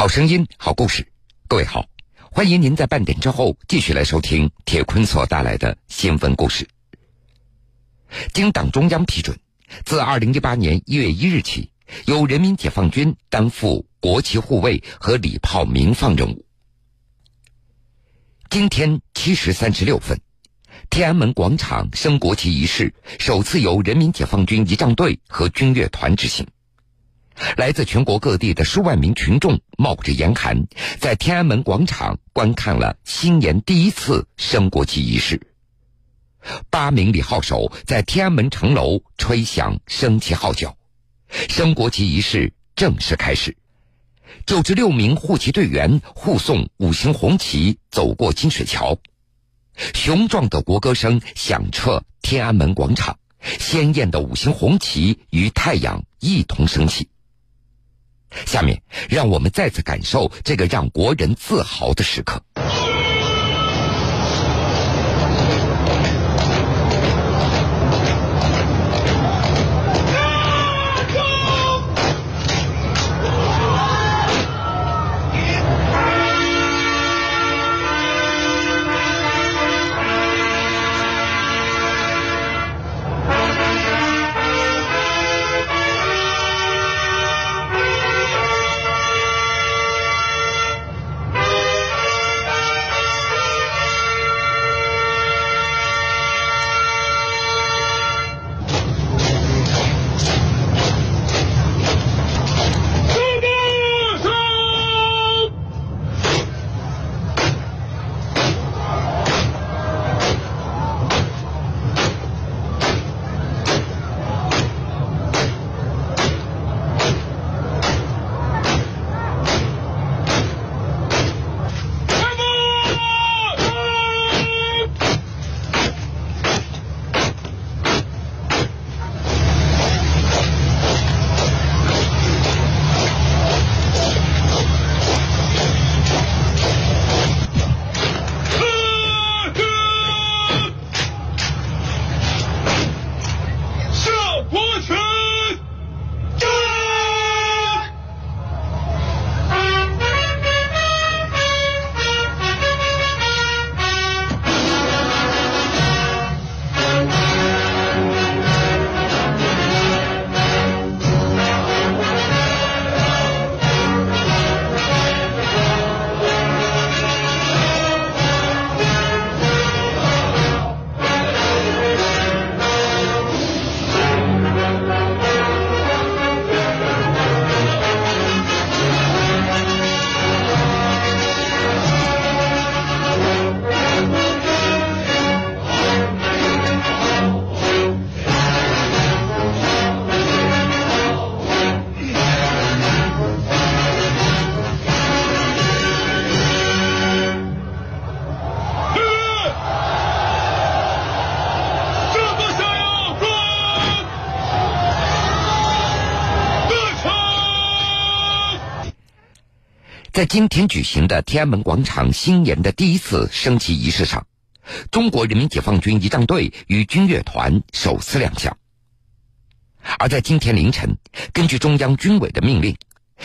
好声音，好故事，各位好，欢迎您在半点之后继续来收听铁坤所带来的新闻故事。经党中央批准，自二零一八年一月一日起，由人民解放军担负国旗护卫和礼炮鸣放任务。今天七时三十六分，天安门广场升国旗仪式首次由人民解放军仪仗队和军乐团执行。来自全国各地的数万名群众冒着严寒，在天安门广场观看了新年第一次升国旗仪式。八名礼号手在天安门城楼吹响升旗号角，升国旗仪式正式开始。九十六名护旗队员护送五星红旗走过金水桥，雄壮的国歌声响彻天安门广场，鲜艳的五星红旗与太阳一同升起。下面，让我们再次感受这个让国人自豪的时刻。在今天举行的天安门广场新年的第一次升旗仪式上，中国人民解放军仪仗队与军乐团首次亮相。而在今天凌晨，根据中央军委的命令，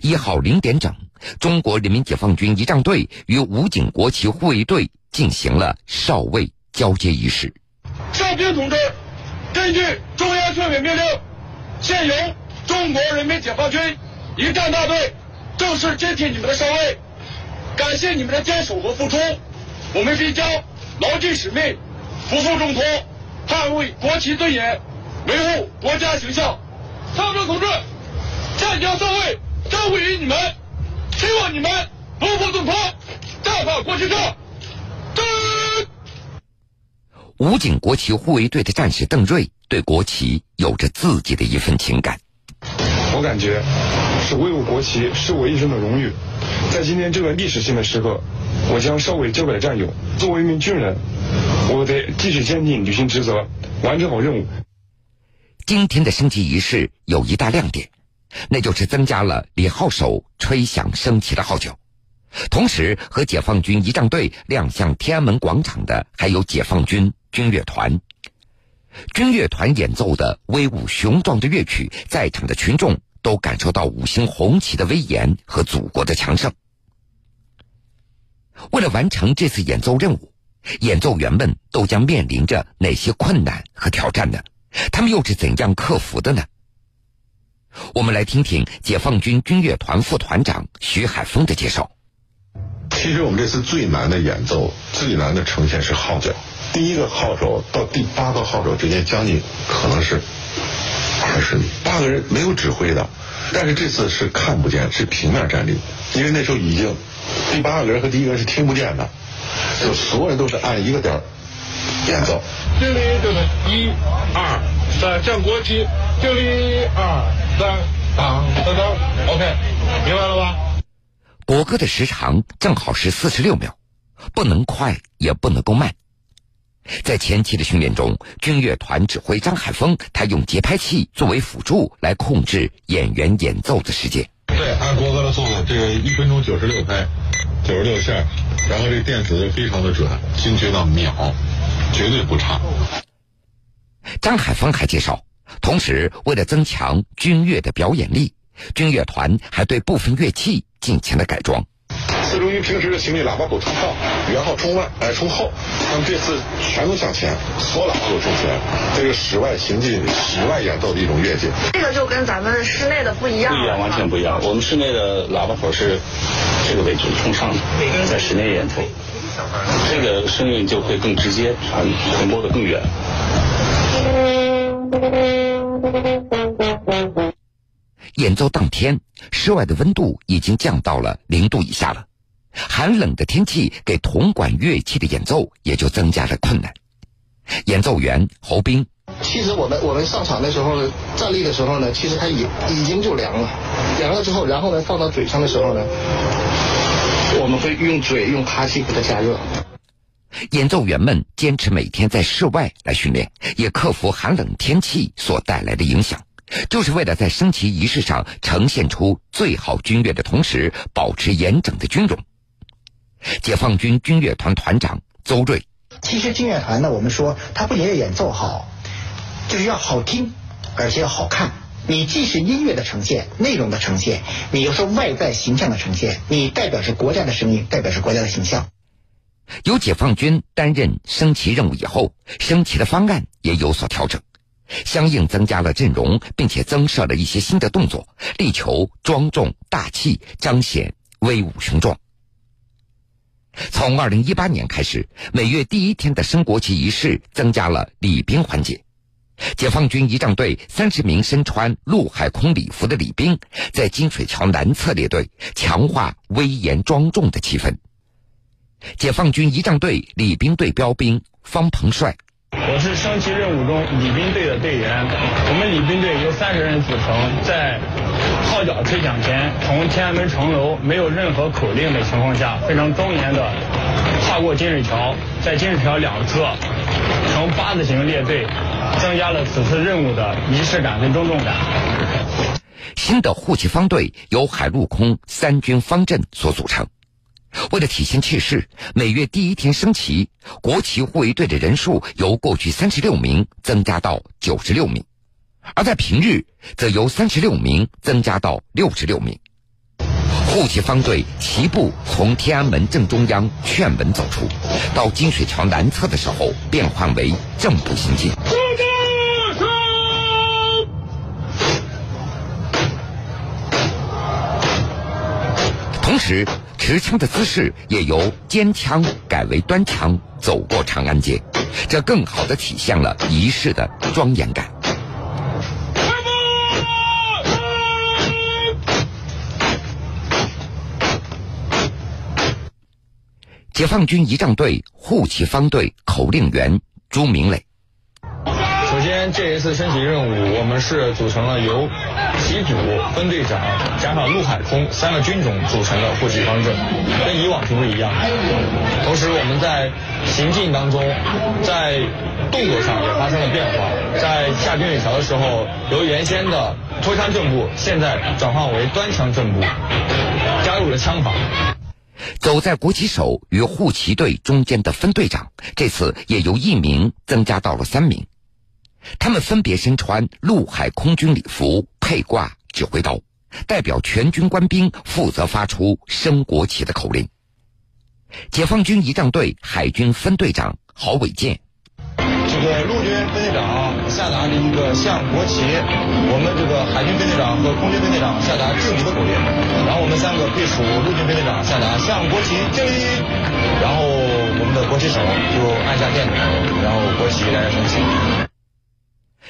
一号零点整，中国人民解放军仪仗队与武警国旗护卫队进行了哨位交接仪式。哨兵同志，根据中央军委命令，现由中国人民解放军仪仗大队。正式接替你们的哨位，感谢你们的坚守和付出，我们必将牢记使命，不负重托，捍卫国旗尊严，维护国家形象。参谋同志，湛江哨位交付于你们，希望你们不负重托，战好国旗战。武警国旗护卫队的战士邓瑞对国旗有着自己的一份情感。我感觉。是维护国旗，是我一生的荣誉。在今天这个历史性的时刻，我将哨位交给战友。作为一名军人，我得继续坚定履行职责，完成好任务。今天的升旗仪式有一大亮点，那就是增加了礼号手吹响升旗的号角。同时，和解放军仪仗队亮相天安门广场的还有解放军军乐团。军乐团演奏的威武雄壮的乐曲，在场的群众。都感受到五星红旗的威严和祖国的强盛。为了完成这次演奏任务，演奏员们都将面临着哪些困难和挑战呢？他们又是怎样克服的呢？我们来听听解放军军乐团副团长徐海峰的介绍。其实我们这次最难的演奏、最难的呈现是号角。第一个号手到第八个号手之间，将近可能是二十米，八个人没有指挥的，但是这次是看不见，是平面站立，因为那时候已经第八个人和第一个人是听不见的，就所有人都是按一个点演奏。敬礼，就是一、二、三，降国旗敬礼，二、三，当当当，OK，明白了吧？国歌的时长正好是四十六秒，不能快，也不能够慢。在前期的训练中，军乐团指挥张海峰，他用节拍器作为辅助来控制演员演奏的时间。对，按国歌的速度，这个一分钟九十六拍，九十六下，然后这电子非常的准，精确到秒，绝对不差。张海峰还介绍，同时为了增强军乐的表演力，军乐团还对部分乐器进行了改装。四周于平时的行李喇叭口冲上，然后冲外，哎冲后，那么这次全都向前，所有喇叭口冲前，这个室外行进、室外演奏的一种乐器。这个就跟咱们室内的不一样，不一样，完全不一样。我们室内的喇叭口是这个位置冲上的，在室内演奏，这个声音就会更直接，传传播的更远。演奏当天，室外的温度已经降到了零度以下了。寒冷的天气给铜管乐器的演奏也就增加了困难。演奏员侯斌，其实我们我们上场的时候站立的时候呢，其实它已已经就凉了，凉了之后，然后呢放到嘴上的时候呢，我们会用嘴用哈气给它加热。演奏员们坚持每天在室外来训练，也克服寒冷天气所带来的影响。就是为了在升旗仪式上呈现出最好军乐的同时，保持严整的军容。解放军军乐团团长邹瑞，其实军乐团呢，我们说它不仅要演奏好，就是要好听，而且要好看。你既是音乐的呈现，内容的呈现，你又是外在形象的呈现，你代表着国家的声音，代表着国家的形象。由解放军担任升旗任务以后，升旗的方案也有所调整。相应增加了阵容，并且增设了一些新的动作，力求庄重大气，彰显威武雄壮。从二零一八年开始，每月第一天的升国旗仪式增加了礼兵环节。解放军仪仗队三十名身穿陆海空礼服的礼兵，在金水桥南侧列队，强化威严庄重的气氛。解放军仪仗队礼兵队标兵方鹏帅。我是升旗任务中礼宾队的队员，我们礼宾队由三十人组成，在号角吹响前，从天安门城楼没有任何口令的情况下，非常庄严的跨过金水桥，在金水桥两侧呈八字形列队，增加了此次任务的仪式感跟庄重感。新的护旗方队由海陆空三军方阵所组成。为了体现气势，每月第一天升旗，国旗护卫队的人数由过去三十六名增加到九十六名，而在平日则由三十六名增加到六十六名。护旗方队齐步从天安门正中央劝门走出，到金水桥南侧的时候变换为正步行进。同时，持枪的姿势也由肩枪改为端枪，走过长安街，这更好的体现了仪式的庄严感。解放军仪仗队护旗方队口令员朱明磊。这一次升旗任务，我们是组成了由旗组、分队长加上陆海空三个军种组成的护旗方阵，跟以往是不一样。同时，我们在行进当中，在动作上也发生了变化。在下金水桥的时候，由原先的拖枪正步，现在转换为端枪正步，加入了枪法。走在国旗手与护旗队中间的分队长，这次也由一名增加到了三名。他们分别身穿陆海空军礼服，佩挂指挥刀，代表全军官兵负责发出升国旗的口令。解放军仪仗队海军分队长郝伟健。这个陆军分队长下达了一个向国旗，我们这个海军分队长和空军分队长下达敬礼的口令，然后我们三个配属陆军分队长下达向国旗敬礼，然后我们的国旗手就按下电钮，然后国旗来升起。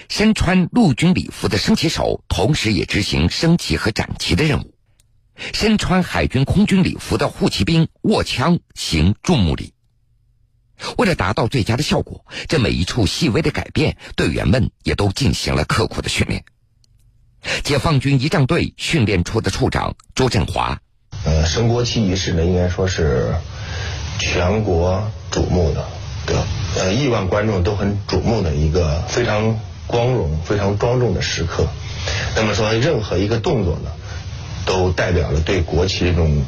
身穿陆军礼服的升旗手，同时也执行升旗和展旗的任务。身穿海军空军礼服的护旗兵握枪行注目礼。为了达到最佳的效果，这每一处细微的改变，队员们也都进行了刻苦的训练。解放军仪仗队训练处的处长朱振华，呃，升国旗仪式呢，应该说是全国瞩目的，对呃，亿万观众都很瞩目的一个非常光荣、非常庄重的时刻。那么说，任何一个动作呢，都代表了对国旗这种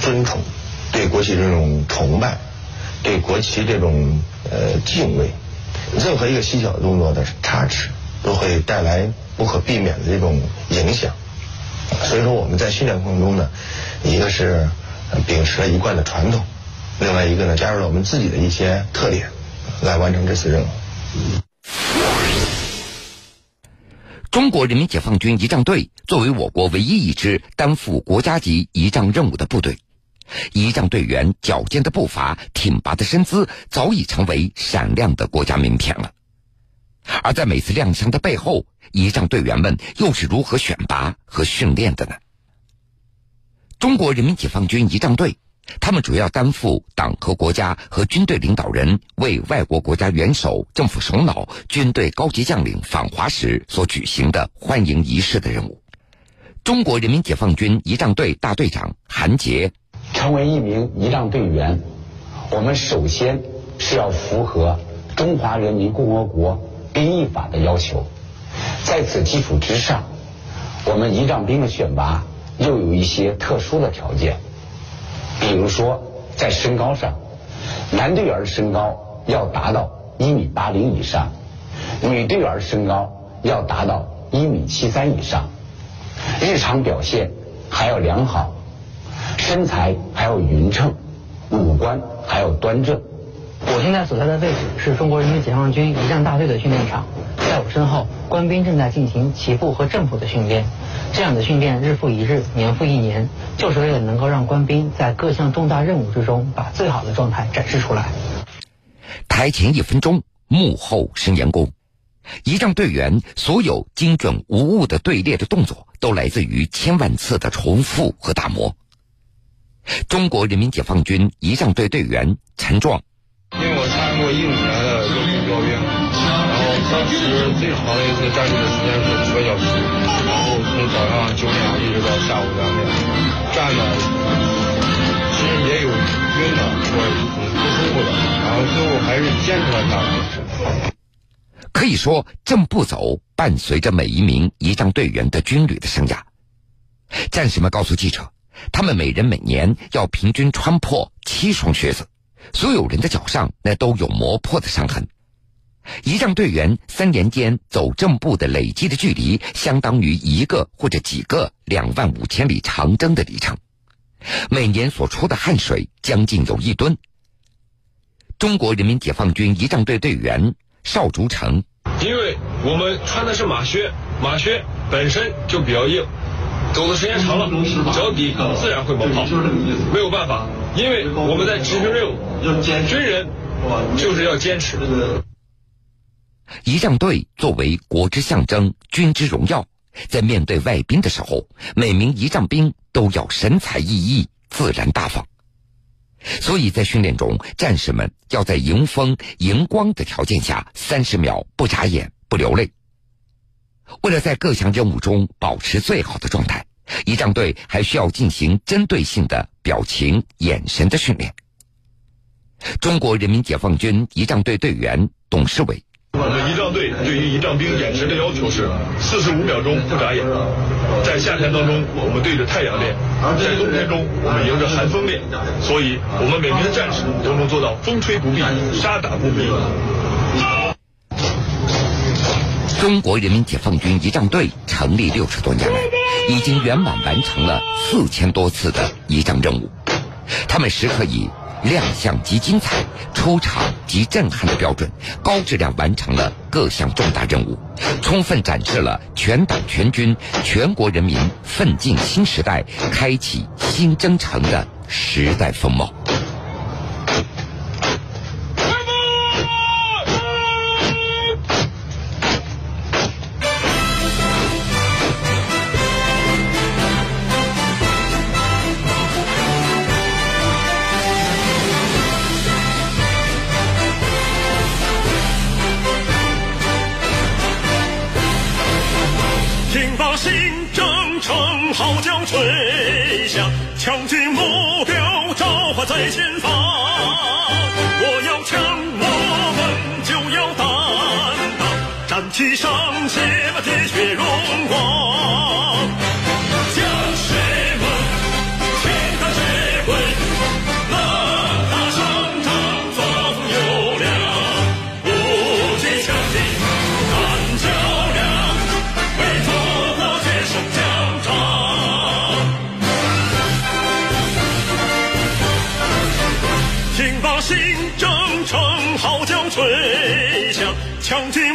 尊崇，对国旗这种崇拜。对国旗这种呃敬畏，任何一个细小的动作的差池，都会带来不可避免的这种影响。所以说我们在训练过程中呢，一个是秉持了一贯的传统，另外一个呢加入了我们自己的一些特点，来完成这次任务。中国人民解放军仪仗队作为我国唯一一支担负国家级仪仗任务的部队。仪仗队员矫健的步伐、挺拔的身姿，早已成为闪亮的国家名片了。而在每次亮相的背后，仪仗队员们又是如何选拔和训练的呢？中国人民解放军仪仗队，他们主要担负党和国家和军队领导人为外国国家元首、政府首脑、军队高级将领访华时所举行的欢迎仪式的任务。中国人民解放军仪仗队大队长韩杰。成为一名仪仗队员，我们首先是要符合中华人民共和国兵役法的要求。在此基础之上，我们仪仗兵的选拔又有一些特殊的条件。比如说，在身高上，男队员身高要达到一米八零以上，女队员身高要达到一米七三以上，日常表现还要良好。身材还要匀称，五官还要端正。我现在所在的位置是中国人民解放军仪仗大队的训练场，在我身后，官兵正在进行齐步和正步的训练。这样的训练日复一日，年复一年，就是为了能够让官兵在各项重大任务之中把最好的状态展示出来。台前一分钟，幕后生严工。仪仗队员所有精准无误的队列的动作，都来自于千万次的重复和打磨。中国人民解放军仪仗队队员陈壮，一五年的游击标兵，然后当时最长的一次站立的时间是十个小时，然后从早上九点一直到下午两点，站的其实也有晕的或者很不舒服的，然后最后还是坚持了下来。可以说，正步走伴随着每一名仪仗队员的军旅的生涯。战士们告诉记者。他们每人每年要平均穿破七双靴子，所有人的脚上那都有磨破的伤痕。仪仗队员三年间走正步的累积的距离，相当于一个或者几个两万五千里长征的里程，每年所出的汗水将近有一吨。中国人民解放军仪仗队队员邵竹成，因为我们穿的是马靴，马靴本身就比较硬。走的时间长了，脚底自然会磨泡，没有办法，因为我们在执行任务，军人就是要坚持。仪仗队作为国之象征、军之荣耀，在面对外宾的时候，每名仪仗兵都要神采奕奕、自然大方。所以在训练中，战士们要在迎风迎光的条件下，三十秒不眨眼、不流泪。为了在各项任务中保持最好的状态，仪仗队还需要进行针对性的表情、眼神的训练。中国人民解放军仪仗队队员董事伟：我们仪仗队对于仪仗兵眼神的要求是四十五秒钟不眨眼。在夏天当中，我们对着太阳练；在冬天中，我们迎着寒风练。所以，我们每名战士都能做到风吹不避、沙打不迷。中国人民解放军仪仗队成立六十多年来，已经圆满完成了四千多次的仪仗任务。他们时刻以亮相及精彩、出场及震撼的标准，高质量完成了各项重大任务，充分展示了全党全军、全国人民奋进新时代、开启新征程的时代风貌。强军目标召唤在前方，我要强，我们就要担当，战旗上。枪击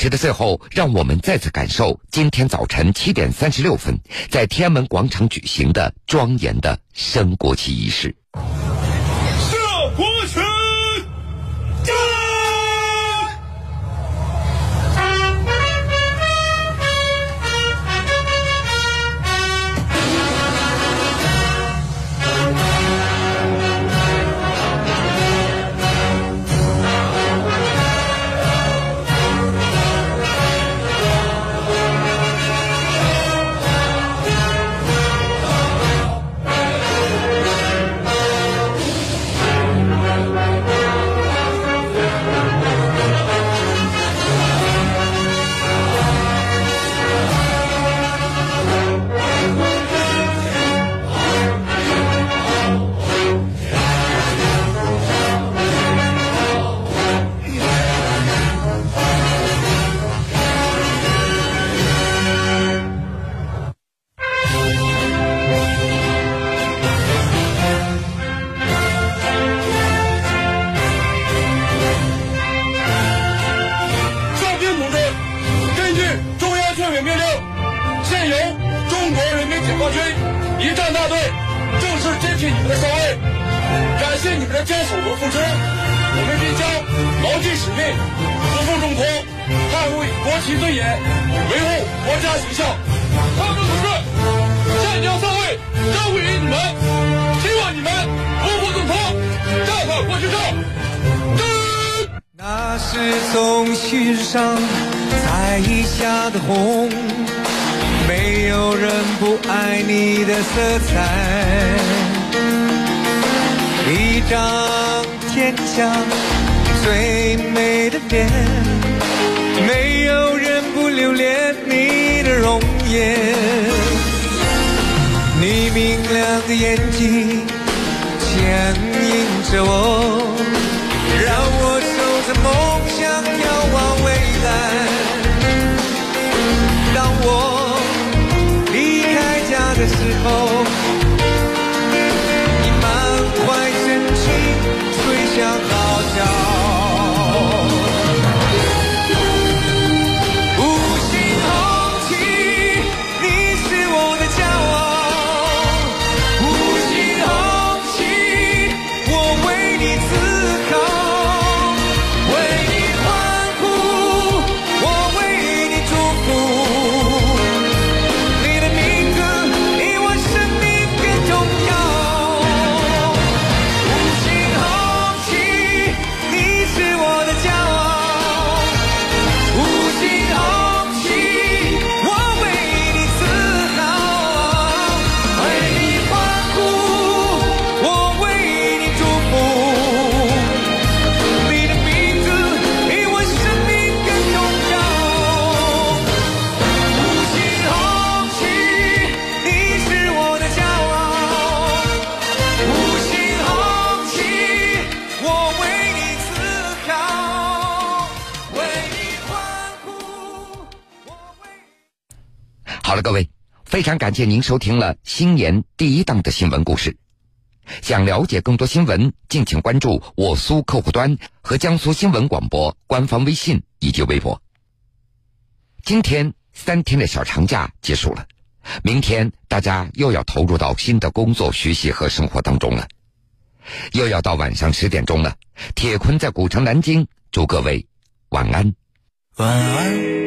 时的最后，让我们再次感受今天早晨七点三十六分，在天安门广场举行的庄严的升国旗仪式。战大队正式接替你们的上位，感谢你们的坚守和付出，我们必将牢记使命，不负重托，捍卫国旗尊严，维护国家形象。同志们，湛江位交予你们，希望你们不负重托，战放国之盛。那是从心上采下的红。没有人不爱你的色彩，一张坚强最美的脸，没有人不留恋你的容颜，你明亮的眼睛。各位，非常感谢您收听了新年第一档的新闻故事。想了解更多新闻，敬请关注我苏客户端和江苏新闻广播官方微信以及微博。今天三天的小长假结束了，明天大家又要投入到新的工作、学习和生活当中了。又要到晚上十点钟了，铁坤在古城南京，祝各位晚安。晚安。